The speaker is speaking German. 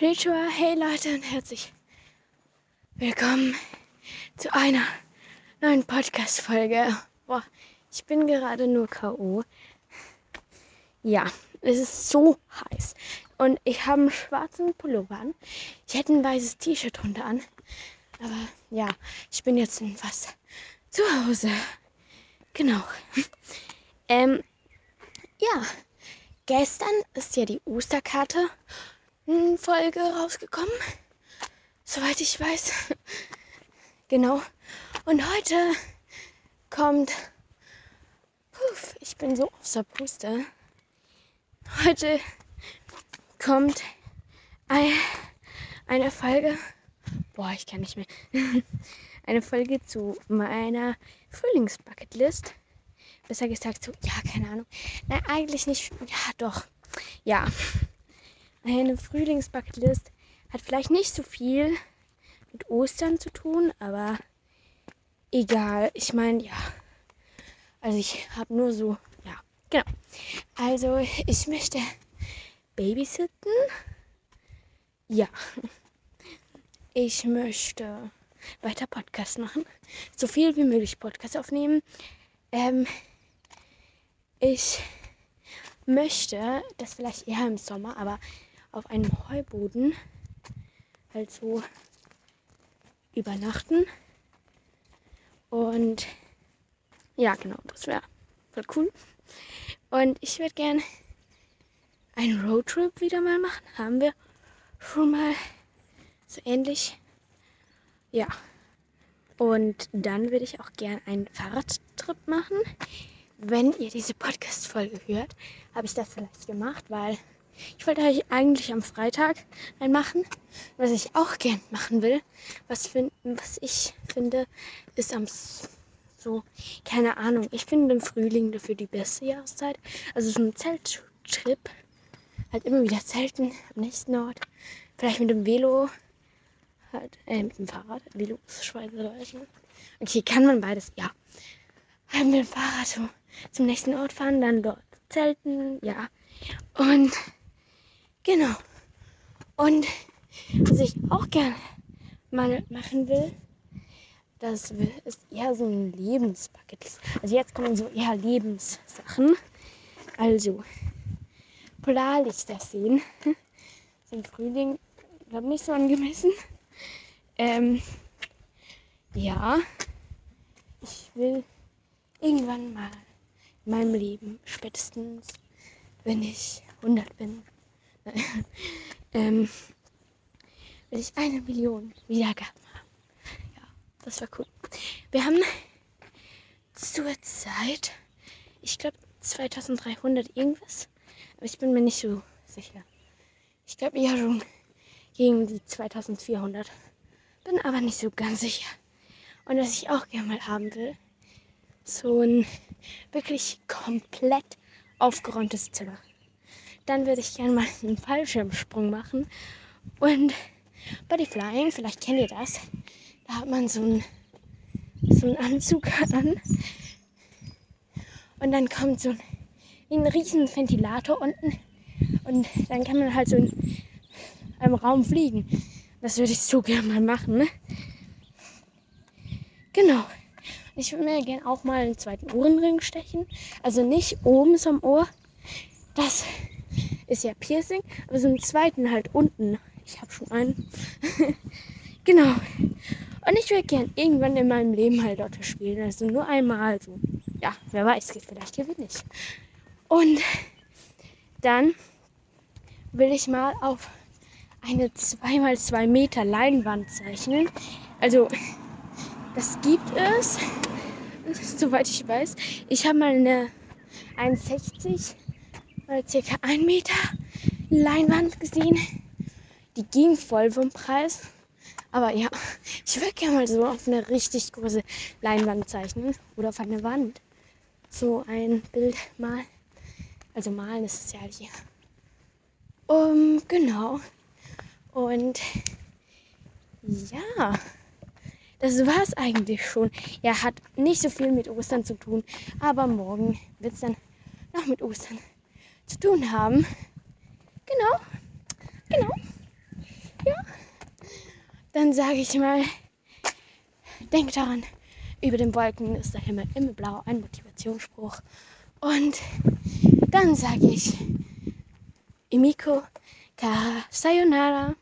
Konnichiwa, hey Leute und herzlich willkommen zu einer neuen Podcast-Folge. Boah, ich bin gerade nur K.O. Ja, es ist so heiß. Und ich habe einen schwarzen Pullover an. Ich hätte ein weißes T-Shirt drunter an. Aber ja, ich bin jetzt fast zu Hause. Genau. Ähm, ja, gestern ist ja die Osterkarte Folge rausgekommen. Soweit ich weiß. genau. Und heute kommt. Puff, ich bin so auf der Puste. Heute kommt eine Folge. Boah, ich kann nicht mehr. eine Folge zu meiner Frühlingsbucketlist. Besser gesagt so, ja, keine Ahnung. Nein, eigentlich nicht. Ja, doch. Ja. Eine Frühlingsbucketlist hat vielleicht nicht so viel mit Ostern zu tun, aber egal. Ich meine, ja. Also ich habe nur so, ja, genau. Also ich möchte babysitten. Ja. Ich möchte weiter Podcast machen. So viel wie möglich Podcast aufnehmen. Ähm, ich möchte das vielleicht eher im Sommer, aber auf einem Heuboden halt so übernachten. Und ja, genau, das wäre voll cool. Und ich würde gerne einen Roadtrip wieder mal machen. Haben wir schon mal so ähnlich. Ja. Und dann würde ich auch gerne einen Fahrradtrip machen. Wenn ihr diese Podcast-Folge hört, habe ich das vielleicht gemacht, weil ich wollte eigentlich am Freitag einen machen. Was ich auch gern machen will, was, find, was ich finde, ist am so, keine Ahnung. Ich finde den Frühling dafür die beste Jahreszeit. Also so ein Zelttrip. Halt immer wieder zelten am nächsten Ort. Vielleicht mit dem Velo. Halt, äh, mit dem Fahrrad. Velo ist Schweizerdeutsch. Ne? Okay, kann man beides, ja. Halt mit dem Fahrrad zum nächsten Ort fahren, dann dort zelten, ja. Und Genau. Und was ich auch gerne mal machen will, das ist eher so ein Lebensbucket. Also jetzt kommen so eher Lebenssachen. Also Polarlichter sehen. Im Frühling, glaube nicht so angemessen. Ähm, ja, ich will irgendwann mal in meinem Leben, spätestens wenn ich 100 bin, ähm, will ich eine Million Wiedergaben haben. Ja, das war cool. Wir haben zurzeit, ich glaube 2300 irgendwas, aber ich bin mir nicht so sicher. Ich glaube eher schon gegen die 2400. Bin aber nicht so ganz sicher. Und was ich auch gerne mal haben will, so ein wirklich komplett aufgeräumtes Zimmer. Dann würde ich gerne mal einen Fallschirmsprung machen. Und Bodyflying, vielleicht kennt ihr das. Da hat man so einen, so einen Anzug an. Und dann kommt so ein, ein riesen Ventilator unten. Und dann kann man halt so in einem Raum fliegen. Das würde ich so gerne mal machen. Ne? Genau. Ich würde mir gerne auch mal einen zweiten Ohrenring stechen. Also nicht oben zum Ohr. Das ist ja Piercing, aber so einen zweiten halt unten. Ich habe schon einen. genau. Und ich würde gern irgendwann in meinem Leben halt dort spielen. Also nur einmal so. Ja, wer weiß, vielleicht gewinne ich. Und dann will ich mal auf eine 2x2 Meter Leinwand zeichnen. Also, das gibt es, soweit ich weiß. Ich habe mal eine 1,60 oder circa ein Meter Leinwand gesehen. Die ging voll vom Preis. Aber ja, ich würde gerne mal so auf eine richtig große Leinwand zeichnen oder auf eine Wand so ein Bild mal. Also malen ist es ja hier. Um, genau. Und ja, das war es eigentlich schon. Ja, hat nicht so viel mit Ostern zu tun, aber morgen wird es dann noch mit Ostern zu tun haben. Genau, genau. dann sage ich mal, denk daran, über den Wolken ist der Himmel immer blau, ein Motivationsspruch. Und dann sage ich, Imiko, Kara, Sayonara.